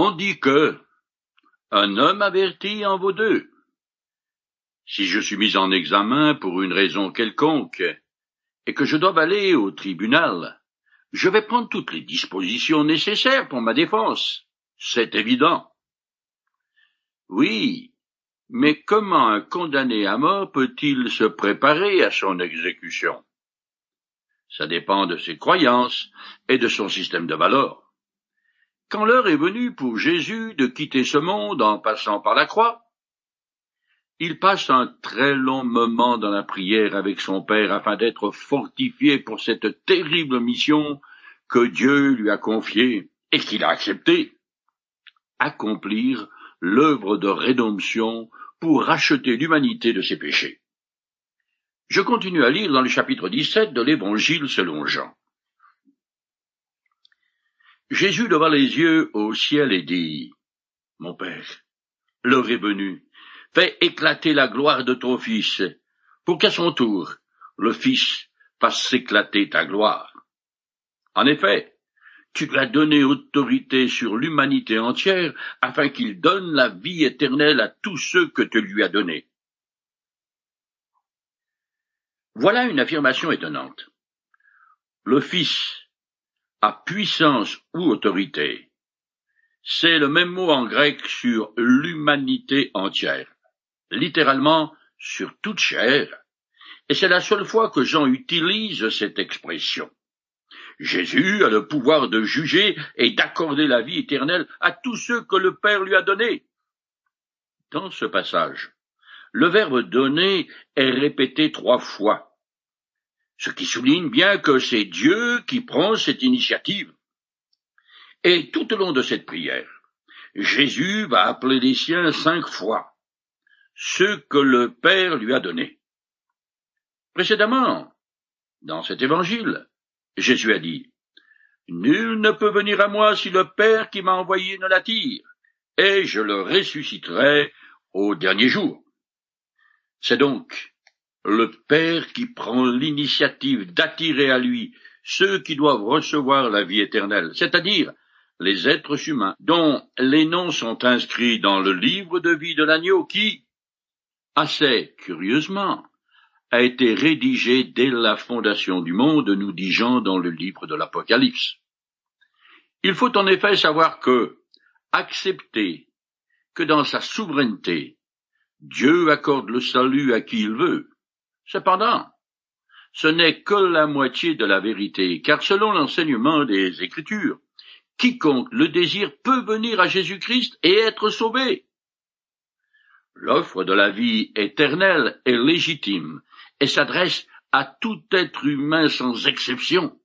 On dit que un homme averti en vaut deux. Si je suis mis en examen pour une raison quelconque, et que je dois aller au tribunal, je vais prendre toutes les dispositions nécessaires pour ma défense. C'est évident. Oui, mais comment un condamné à mort peut-il se préparer à son exécution? Ça dépend de ses croyances et de son système de valeurs. Quand l'heure est venue pour Jésus de quitter ce monde en passant par la croix, il passe un très long moment dans la prière avec son Père afin d'être fortifié pour cette terrible mission que Dieu lui a confiée et qu'il a acceptée. Accomplir l'œuvre de rédemption pour racheter l'humanité de ses péchés. Je continue à lire dans le chapitre 17 de l'Évangile selon Jean. Jésus leva les yeux au ciel et dit, Mon Père, l'heure est venue, fais éclater la gloire de ton Fils, pour qu'à son tour, le Fils fasse s'éclater ta gloire. En effet, tu lui as donné autorité sur l'humanité entière afin qu'il donne la vie éternelle à tous ceux que tu lui as donnés. Voilà une affirmation étonnante. Le Fils a puissance ou autorité. C'est le même mot en grec sur l'humanité entière, littéralement sur toute chair, et c'est la seule fois que Jean utilise cette expression. Jésus a le pouvoir de juger et d'accorder la vie éternelle à tous ceux que le Père lui a donnés. Dans ce passage, le verbe donner est répété trois fois, ce qui souligne bien que c'est Dieu qui prend cette initiative. Et tout au long de cette prière, Jésus va appeler les siens cinq fois, ceux que le Père lui a donnés. Précédemment, dans cet évangile, Jésus a dit, Nul ne peut venir à moi si le Père qui m'a envoyé ne l'attire, et je le ressusciterai au dernier jour. C'est donc le Père qui prend l'initiative d'attirer à lui ceux qui doivent recevoir la vie éternelle, c'est-à-dire les êtres humains dont les noms sont inscrits dans le livre de vie de l'agneau qui, assez curieusement, a été rédigé dès la fondation du monde, nous dit Jean dans le livre de l'Apocalypse. Il faut en effet savoir que, accepter que dans sa souveraineté, Dieu accorde le salut à qui il veut. Cependant, ce n'est que la moitié de la vérité, car selon l'enseignement des Écritures, quiconque le désire peut venir à Jésus-Christ et être sauvé. L'offre de la vie éternelle est légitime et s'adresse à tout être humain sans exception.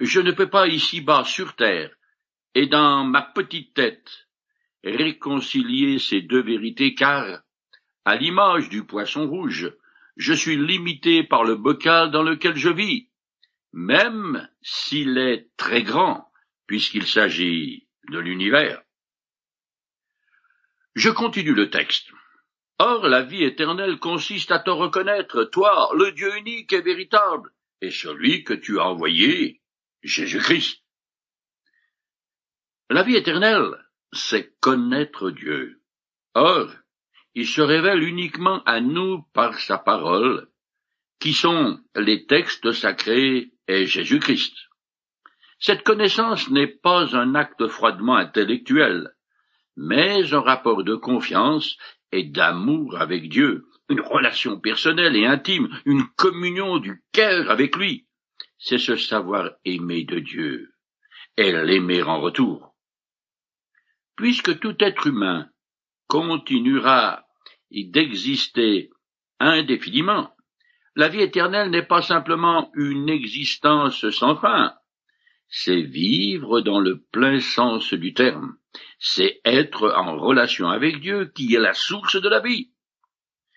Je ne peux pas ici-bas sur terre et dans ma petite tête réconcilier ces deux vérités car, à l'image du poisson rouge, je suis limité par le bocal dans lequel je vis, même s'il est très grand, puisqu'il s'agit de l'univers. Je continue le texte. Or, la vie éternelle consiste à te reconnaître, toi, le Dieu unique et véritable, et celui que tu as envoyé, Jésus-Christ. La vie éternelle, c'est connaître Dieu. Or, il se révèle uniquement à nous par sa parole, qui sont les textes sacrés et Jésus-Christ. Cette connaissance n'est pas un acte froidement intellectuel, mais un rapport de confiance et d'amour avec Dieu, une relation personnelle et intime, une communion du cœur avec lui. C'est ce savoir aimer de Dieu et l'aimer en retour. Puisque tout être humain continuera d'exister indéfiniment, la vie éternelle n'est pas simplement une existence sans fin, c'est vivre dans le plein sens du terme, c'est être en relation avec Dieu qui est la source de la vie.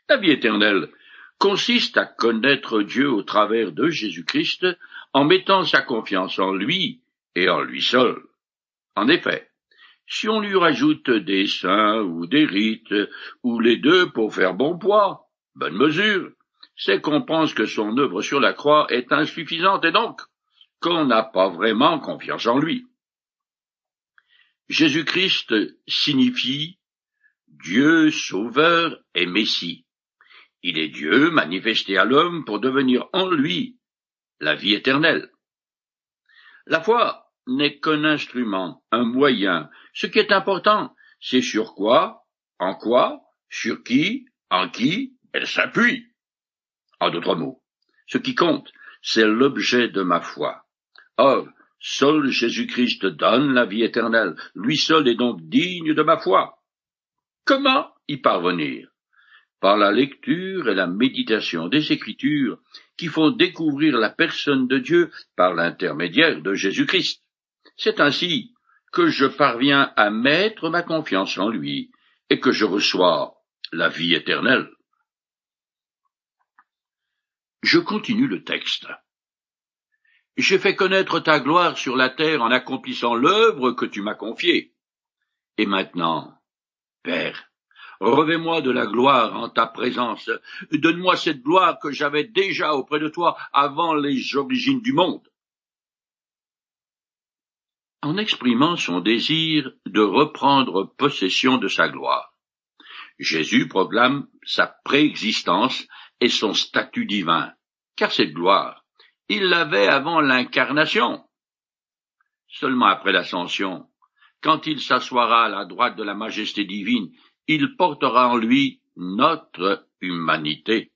La vie éternelle consiste à connaître Dieu au travers de Jésus-Christ en mettant sa confiance en lui et en lui seul. En effet, si on lui rajoute des saints ou des rites, ou les deux pour faire bon poids, bonne mesure, c'est qu'on pense que son œuvre sur la croix est insuffisante et donc qu'on n'a pas vraiment confiance en lui. Jésus-Christ signifie Dieu sauveur et Messie. Il est Dieu manifesté à l'homme pour devenir en lui la vie éternelle. La foi n'est qu'un instrument, un moyen. Ce qui est important, c'est sur quoi, en quoi, sur qui, en qui elle s'appuie. En d'autres mots, ce qui compte, c'est l'objet de ma foi. Or, seul Jésus-Christ donne la vie éternelle, lui seul est donc digne de ma foi. Comment y parvenir? Par la lecture et la méditation des Écritures qui font découvrir la personne de Dieu par l'intermédiaire de Jésus-Christ. C'est ainsi que je parviens à mettre ma confiance en lui et que je reçois la vie éternelle. Je continue le texte. J'ai fait connaître ta gloire sur la terre en accomplissant l'œuvre que tu m'as confiée. Et maintenant, Père, revais-moi de la gloire en ta présence. Donne-moi cette gloire que j'avais déjà auprès de toi avant les origines du monde. En exprimant son désir de reprendre possession de sa gloire, Jésus proclame sa préexistence et son statut divin, car cette gloire, il l'avait avant l'incarnation. Seulement après l'ascension, quand il s'assoira à la droite de la majesté divine, il portera en lui notre humanité.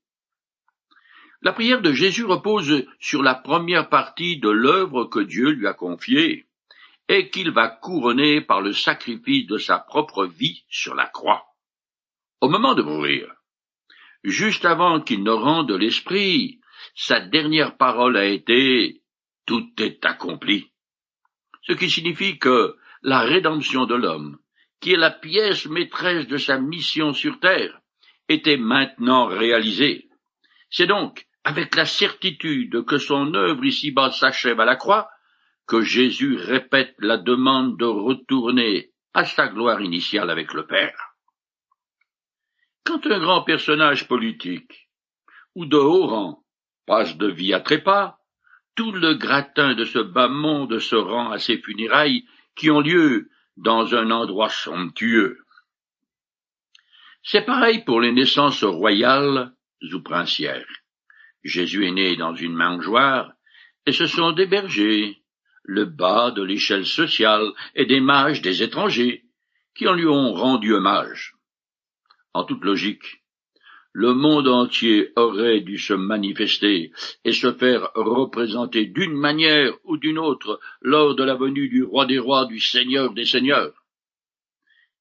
La prière de Jésus repose sur la première partie de l'œuvre que Dieu lui a confiée et qu'il va couronner par le sacrifice de sa propre vie sur la croix. Au moment de mourir, juste avant qu'il ne rende l'esprit, sa dernière parole a été Tout est accompli. Ce qui signifie que la rédemption de l'homme, qui est la pièce maîtresse de sa mission sur terre, était maintenant réalisée. C'est donc avec la certitude que son œuvre ici-bas s'achève à la croix, que Jésus répète la demande de retourner à sa gloire initiale avec le Père. Quand un grand personnage politique ou de haut rang passe de vie à trépas, tout le gratin de ce bas monde se rend à ses funérailles qui ont lieu dans un endroit somptueux. C'est pareil pour les naissances royales ou princières. Jésus est né dans une mangeoire, et ce sont des bergers, le bas de l'échelle sociale, et des mages des étrangers, qui en lui ont rendu hommage en toute logique, le monde entier aurait dû se manifester et se faire représenter d'une manière ou d'une autre lors de la venue du roi des rois, du seigneur des seigneurs.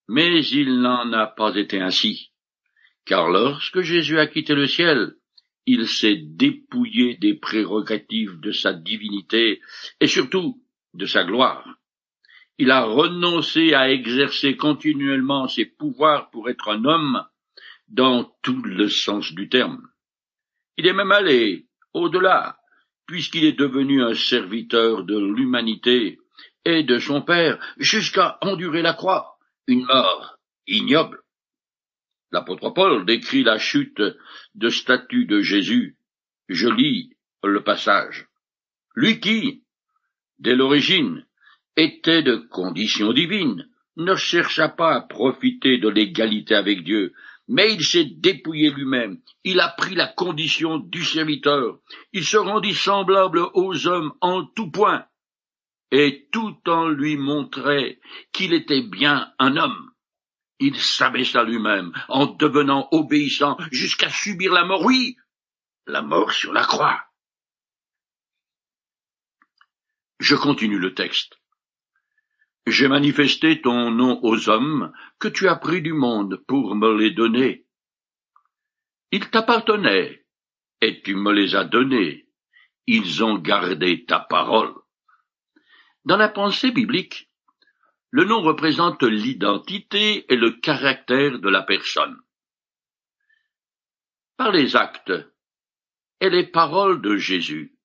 Mais il n'en a pas été ainsi, car lorsque Jésus a quitté le ciel, il s'est dépouillé des prérogatives de sa divinité et surtout de sa gloire. Il a renoncé à exercer continuellement ses pouvoirs pour être un homme dans tout le sens du terme. Il est même allé au-delà, puisqu'il est devenu un serviteur de l'humanité et de son Père jusqu'à endurer la croix, une mort ignoble. L'apôtre Paul décrit la chute de statut de Jésus. Je lis le passage. Lui qui, dès l'origine, était de condition divine, ne chercha pas à profiter de l'égalité avec Dieu, mais il s'est dépouillé lui-même, il a pris la condition du serviteur, il se rendit semblable aux hommes en tout point, et tout en lui montrait qu'il était bien un homme. Il s'abaissa lui-même en devenant obéissant jusqu'à subir la mort, oui, la mort sur la croix. Je continue le texte. J'ai manifesté ton nom aux hommes que tu as pris du monde pour me les donner. Ils t'appartenaient, et tu me les as donnés. Ils ont gardé ta parole. Dans la pensée biblique, le nom représente l'identité et le caractère de la personne. Par les actes et les paroles de Jésus,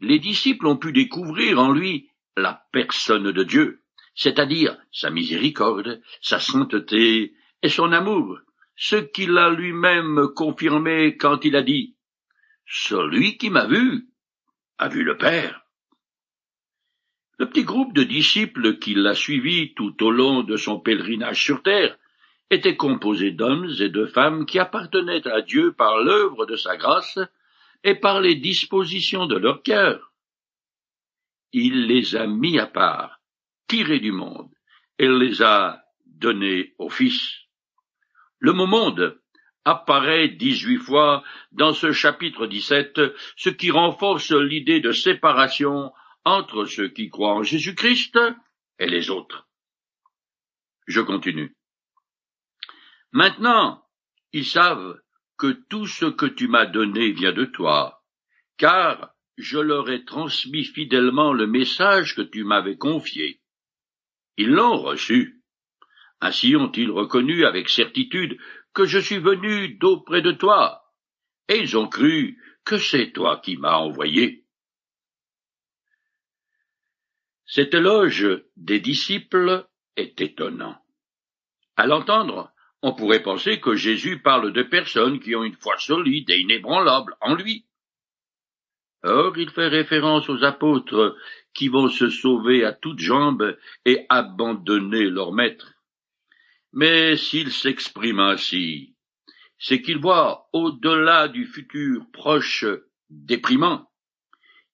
les disciples ont pu découvrir en lui la personne de Dieu c'est-à-dire sa miséricorde, sa sainteté et son amour, ce qu'il a lui-même confirmé quand il a dit Celui qui m'a vu a vu le Père. Le petit groupe de disciples qui l'a suivi tout au long de son pèlerinage sur terre était composé d'hommes et de femmes qui appartenaient à Dieu par l'œuvre de sa grâce et par les dispositions de leur cœur. Il les a mis à part, tirés du monde, et les a donnés au Fils. Le mot monde apparaît dix-huit fois dans ce chapitre dix-sept, ce qui renforce l'idée de séparation entre ceux qui croient en Jésus-Christ et les autres. Je continue. Maintenant, ils savent que tout ce que tu m'as donné vient de toi, car je leur ai transmis fidèlement le message que tu m'avais confié. Ils l'ont reçu. Ainsi ont-ils reconnu avec certitude que je suis venu d'auprès de toi, et ils ont cru que c'est toi qui m'as envoyé. Cet éloge des disciples est étonnant. À l'entendre, on pourrait penser que Jésus parle de personnes qui ont une foi solide et inébranlable en lui. Or, il fait référence aux apôtres qui vont se sauver à toutes jambes et abandonner leur maître. Mais s'il s'exprime ainsi, c'est qu'il voit au-delà du futur proche déprimant.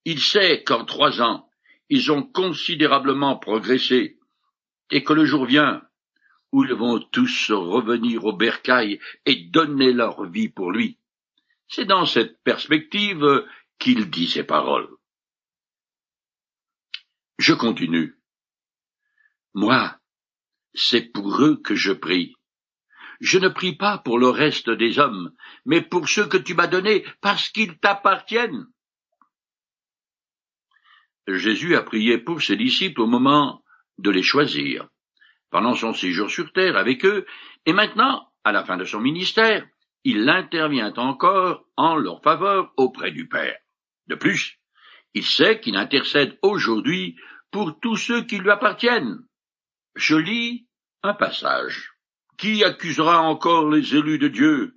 Il sait qu'en trois ans, ils ont considérablement progressé, et que le jour vient où ils vont tous revenir au bercail et donner leur vie pour lui. C'est dans cette perspective qu'il dit ces paroles. Je continue. Moi, c'est pour eux que je prie. Je ne prie pas pour le reste des hommes, mais pour ceux que tu m'as donnés, parce qu'ils t'appartiennent. Jésus a prié pour ses disciples au moment de les choisir pendant son séjour sur terre avec eux, et maintenant, à la fin de son ministère, il intervient encore en leur faveur auprès du Père. De plus, il sait qu'il intercède aujourd'hui pour tous ceux qui lui appartiennent. Je lis un passage. Qui accusera encore les élus de Dieu?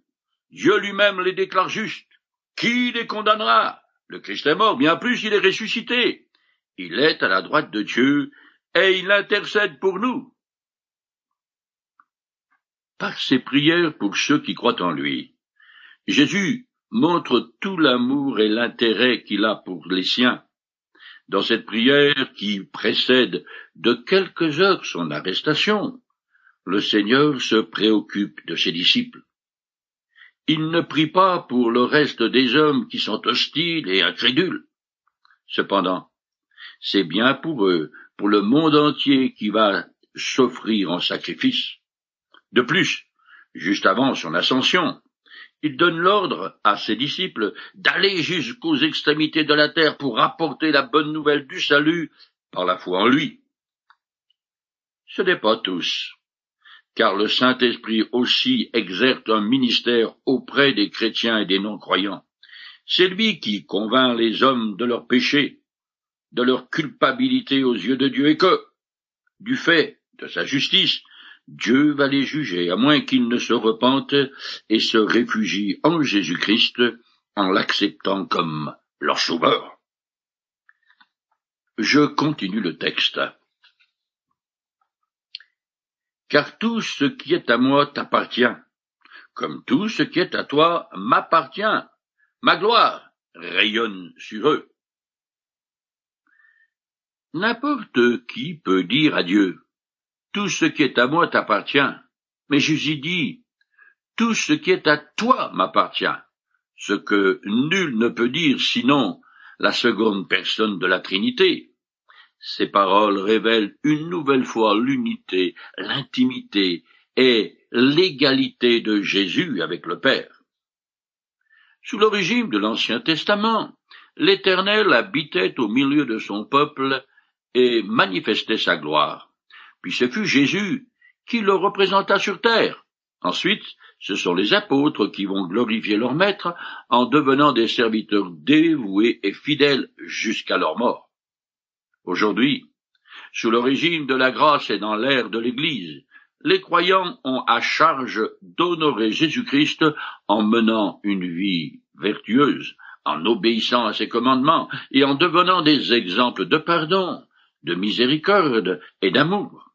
Dieu lui-même les déclare justes. Qui les condamnera? Le Christ est mort, bien plus il est ressuscité. Il est à la droite de Dieu, et il intercède pour nous par ses prières pour ceux qui croient en lui. Jésus montre tout l'amour et l'intérêt qu'il a pour les siens. Dans cette prière qui précède de quelques heures son arrestation, le Seigneur se préoccupe de ses disciples. Il ne prie pas pour le reste des hommes qui sont hostiles et incrédules. Cependant, c'est bien pour eux, pour le monde entier qui va s'offrir en sacrifice. De plus, juste avant son ascension, il donne l'ordre à ses disciples d'aller jusqu'aux extrémités de la terre pour apporter la bonne nouvelle du salut par la foi en lui. Ce n'est pas tous, car le Saint-Esprit aussi exerce un ministère auprès des chrétiens et des non-croyants. C'est lui qui convainc les hommes de leur péché, de leur culpabilité aux yeux de Dieu et que, du fait de sa justice, Dieu va les juger, à moins qu'ils ne se repentent et se réfugient en Jésus-Christ en l'acceptant comme leur sauveur. Je continue le texte. Car tout ce qui est à moi t'appartient, comme tout ce qui est à toi m'appartient. Ma gloire rayonne sur eux. N'importe qui peut dire à Dieu, tout ce qui est à moi t'appartient. Mais Jésus dit, tout ce qui est à toi m'appartient, ce que nul ne peut dire sinon la seconde personne de la Trinité. Ces paroles révèlent une nouvelle fois l'unité, l'intimité et l'égalité de Jésus avec le Père. Sous le régime de l'Ancien Testament, l'Éternel habitait au milieu de son peuple et manifestait sa gloire puis ce fut Jésus qui le représenta sur terre. Ensuite, ce sont les apôtres qui vont glorifier leur maître en devenant des serviteurs dévoués et fidèles jusqu'à leur mort. Aujourd'hui, sous le régime de la grâce et dans l'ère de l'Église, les croyants ont à charge d'honorer Jésus-Christ en menant une vie vertueuse, en obéissant à ses commandements et en devenant des exemples de pardon, de miséricorde et d'amour.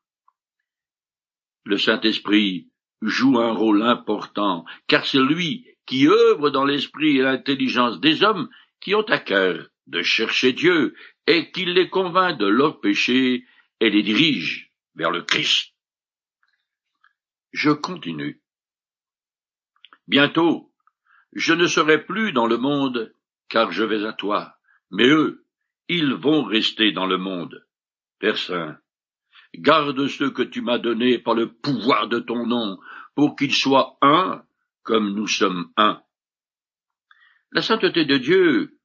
Le Saint-Esprit joue un rôle important, car c'est lui qui œuvre dans l'esprit et l'intelligence des hommes qui ont à cœur de chercher Dieu et qui les convainc de leur péché et les dirige vers le Christ. Je continue. Bientôt, je ne serai plus dans le monde, car je vais à toi, mais eux, ils vont rester dans le monde. Père Saint, garde ceux que tu m'as donnés par le pouvoir de ton nom, pour qu'ils soient un, comme nous sommes un. La sainteté de Dieu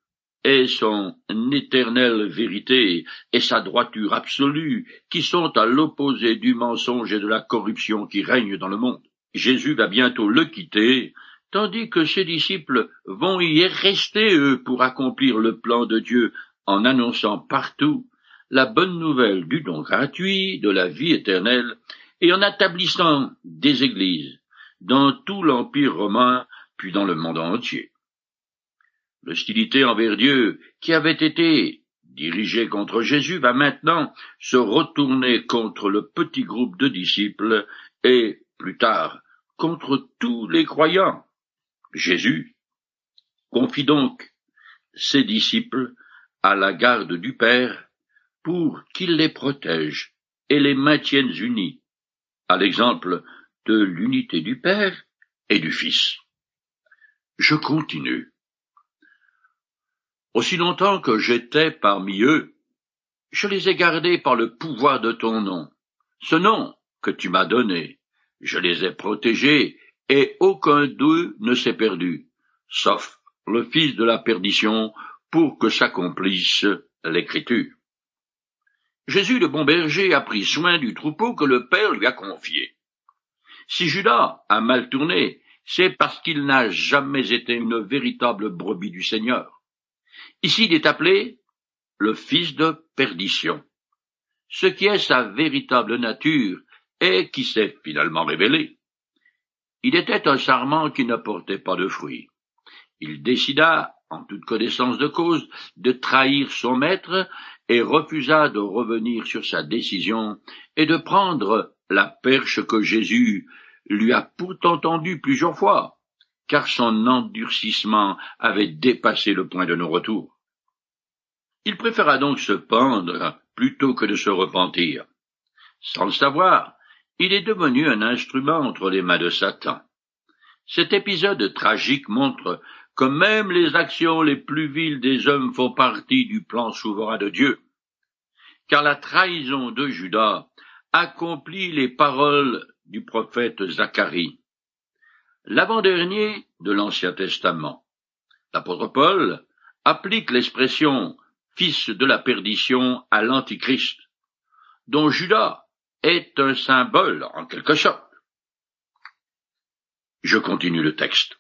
est son éternelle vérité et sa droiture absolue, qui sont à l'opposé du mensonge et de la corruption qui règnent dans le monde. Jésus va bientôt le quitter, tandis que ses disciples vont y rester, eux, pour accomplir le plan de Dieu en annonçant partout la bonne nouvelle du don gratuit de la vie éternelle et en établissant des églises dans tout l'Empire romain puis dans le monde entier. L'hostilité envers Dieu qui avait été dirigée contre Jésus va maintenant se retourner contre le petit groupe de disciples et, plus tard, contre tous les croyants. Jésus confie donc ses disciples à la garde du Père pour qu'il les protège et les maintienne unis, à l'exemple de l'unité du Père et du Fils. Je continue. Aussi longtemps que j'étais parmi eux, je les ai gardés par le pouvoir de ton nom, ce nom que tu m'as donné. Je les ai protégés, et aucun d'eux ne s'est perdu, sauf le fils de la perdition, pour que s'accomplisse l'écriture. Jésus le bon berger a pris soin du troupeau que le Père lui a confié. Si Judas a mal tourné, c'est parce qu'il n'a jamais été une véritable brebis du Seigneur. Ici, il est appelé le fils de perdition, ce qui est sa véritable nature et qui s'est finalement révélé. Il était un sarment qui ne portait pas de fruits. Il décida, en toute connaissance de cause, de trahir son maître et refusa de revenir sur sa décision et de prendre la perche que Jésus lui a pourtant tendue plusieurs fois car son endurcissement avait dépassé le point de non-retour. Il préféra donc se pendre plutôt que de se repentir. Sans le savoir, il est devenu un instrument entre les mains de Satan. Cet épisode tragique montre que même les actions les plus viles des hommes font partie du plan souverain de Dieu. Car la trahison de Judas accomplit les paroles du prophète Zacharie l'avant-dernier de l'Ancien Testament. L'apôtre Paul applique l'expression fils de la perdition à l'Antichrist, dont Judas est un symbole en quelque sorte. Je continue le texte.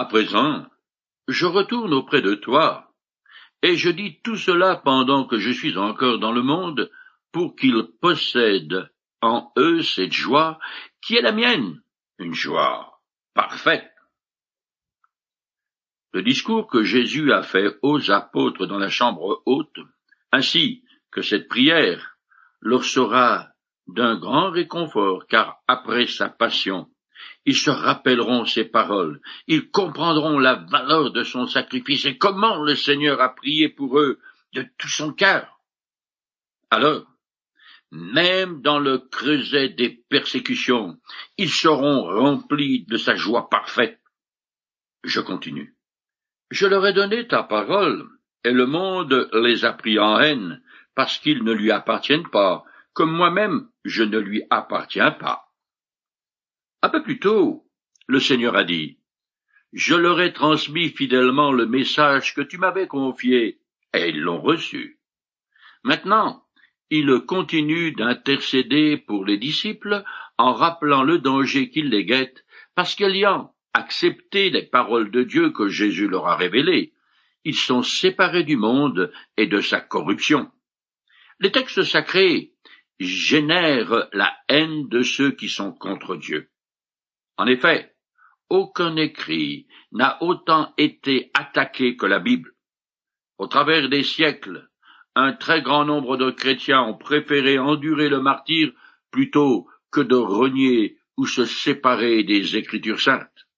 À présent, je retourne auprès de toi, et je dis tout cela pendant que je suis encore dans le monde, pour qu'ils possèdent en eux cette joie qui est la mienne, une joie parfaite. Le discours que Jésus a fait aux apôtres dans la chambre haute, ainsi que cette prière, leur sera d'un grand réconfort, car après sa passion, ils se rappelleront ses paroles, ils comprendront la valeur de son sacrifice et comment le Seigneur a prié pour eux de tout son cœur. Alors, même dans le creuset des persécutions, ils seront remplis de sa joie parfaite. Je continue. Je leur ai donné ta parole, et le monde les a pris en haine, parce qu'ils ne lui appartiennent pas, comme moi-même je ne lui appartiens pas. Un peu plus tôt, le Seigneur a dit, Je leur ai transmis fidèlement le message que tu m'avais confié, et ils l'ont reçu. Maintenant, il continue d'intercéder pour les disciples en rappelant le danger qui les guette, parce qu'ayant accepté les paroles de Dieu que Jésus leur a révélées, ils sont séparés du monde et de sa corruption. Les textes sacrés génèrent la haine de ceux qui sont contre Dieu. En effet, aucun écrit n'a autant été attaqué que la Bible. Au travers des siècles, un très grand nombre de chrétiens ont préféré endurer le martyr plutôt que de renier ou se séparer des Écritures saintes.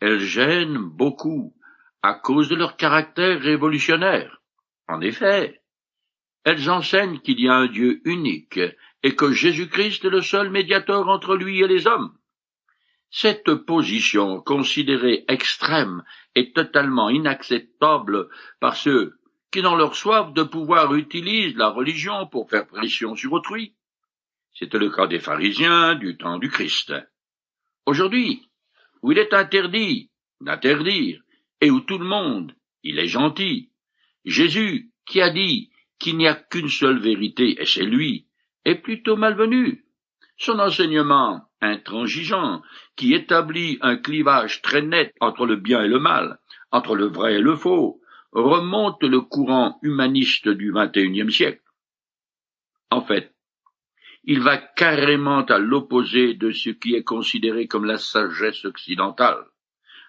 Elles gênent beaucoup à cause de leur caractère révolutionnaire. En effet, elles enseignent qu'il y a un Dieu unique et que Jésus-Christ est le seul médiateur entre lui et les hommes. Cette position, considérée extrême, est totalement inacceptable par ceux qui, dans leur soif de pouvoir, utilisent la religion pour faire pression sur autrui. C'était le cas des pharisiens du temps du Christ. Aujourd'hui, où il est interdit d'interdire, et où tout le monde, il est gentil, Jésus, qui a dit qu'il n'y a qu'une seule vérité, et c'est lui, est plutôt malvenu. Son enseignement intransigeant, qui établit un clivage très net entre le bien et le mal, entre le vrai et le faux, remonte le courant humaniste du XXIe siècle. En fait, il va carrément à l'opposé de ce qui est considéré comme la sagesse occidentale.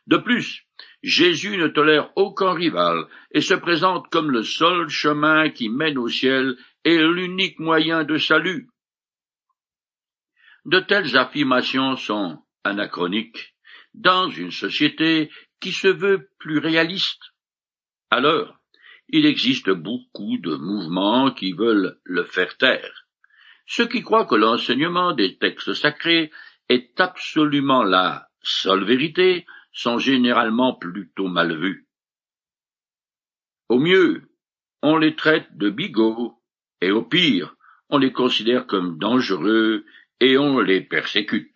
De plus, Jésus ne tolère aucun rival et se présente comme le seul chemin qui mène au ciel et l'unique moyen de salut. De telles affirmations sont anachroniques dans une société qui se veut plus réaliste. Alors, il existe beaucoup de mouvements qui veulent le faire taire. Ceux qui croient que l'enseignement des textes sacrés est absolument la seule vérité sont généralement plutôt mal vus. Au mieux, on les traite de bigots, et au pire, on les considère comme dangereux et on les persécute.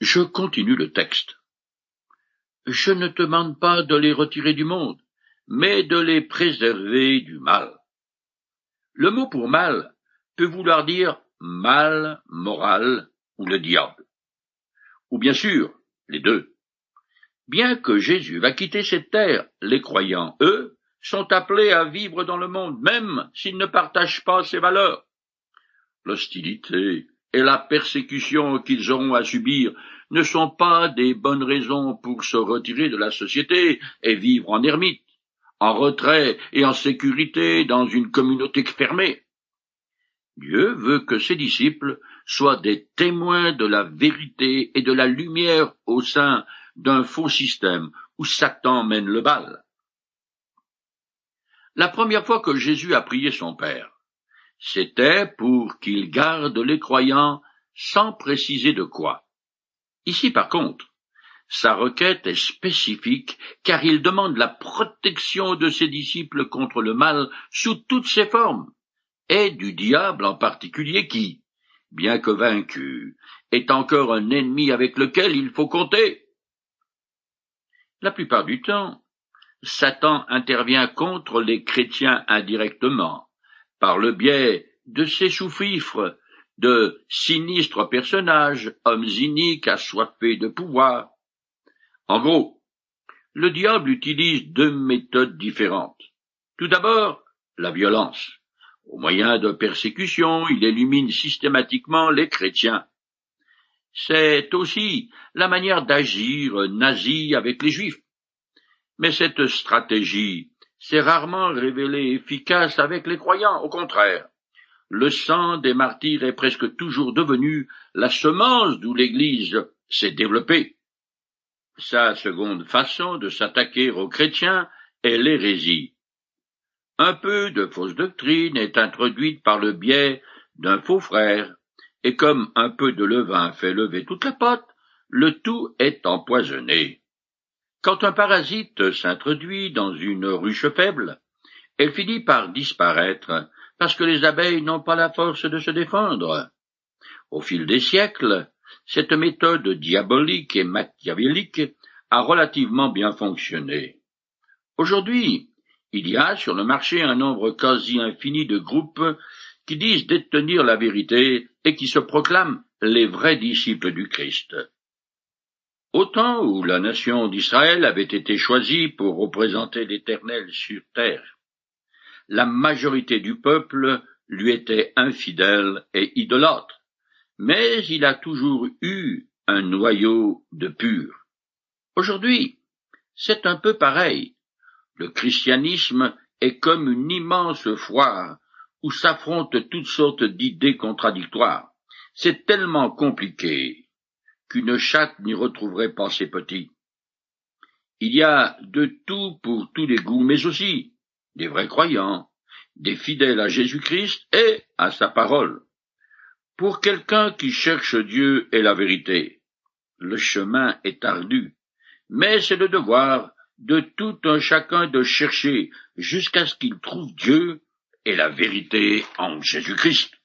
Je continue le texte. Je ne te demande pas de les retirer du monde, mais de les préserver du mal. Le mot pour mal peut vouloir dire mal moral ou le diable. Ou bien sûr, les deux. Bien que Jésus va quitter cette terre, les croyants, eux, sont appelés à vivre dans le monde, même s'ils ne partagent pas ses valeurs l'hostilité et la persécution qu'ils auront à subir ne sont pas des bonnes raisons pour se retirer de la société et vivre en ermite, en retrait et en sécurité dans une communauté fermée. Dieu veut que ses disciples soient des témoins de la vérité et de la lumière au sein d'un faux système où Satan mène le bal. La première fois que Jésus a prié son Père, c'était pour qu'il garde les croyants sans préciser de quoi. Ici, par contre, sa requête est spécifique car il demande la protection de ses disciples contre le mal sous toutes ses formes, et du diable en particulier qui, bien que vaincu, est encore un ennemi avec lequel il faut compter. La plupart du temps, Satan intervient contre les chrétiens indirectement, par le biais de ces sous-fifres, de sinistres personnages, hommes iniques assoiffés de pouvoir. En gros, le diable utilise deux méthodes différentes. Tout d'abord, la violence. Au moyen de persécutions, il élimine systématiquement les chrétiens. C'est aussi la manière d'agir nazi avec les juifs. Mais cette stratégie s'est rarement révélé efficace avec les croyants, au contraire. Le sang des martyrs est presque toujours devenu la semence d'où l'Église s'est développée. Sa seconde façon de s'attaquer aux chrétiens est l'hérésie. Un peu de fausse doctrine est introduite par le biais d'un faux frère, et comme un peu de levain fait lever toute la pâte, le tout est empoisonné. Quand un parasite s'introduit dans une ruche faible, elle finit par disparaître parce que les abeilles n'ont pas la force de se défendre. Au fil des siècles, cette méthode diabolique et machiavélique a relativement bien fonctionné. Aujourd'hui, il y a sur le marché un nombre quasi infini de groupes qui disent détenir la vérité et qui se proclament les vrais disciples du Christ. Au temps où la nation d'Israël avait été choisie pour représenter l'Éternel sur terre, la majorité du peuple lui était infidèle et idolâtre, mais il a toujours eu un noyau de pur. Aujourd'hui, c'est un peu pareil. Le christianisme est comme une immense foire où s'affrontent toutes sortes d'idées contradictoires. C'est tellement compliqué qu'une chatte n'y retrouverait pas ses petits. Il y a de tout pour tous les goûts, mais aussi des vrais croyants, des fidèles à Jésus-Christ et à sa parole. Pour quelqu'un qui cherche Dieu et la vérité, le chemin est ardu, mais c'est le devoir de tout un chacun de chercher jusqu'à ce qu'il trouve Dieu et la vérité en Jésus-Christ.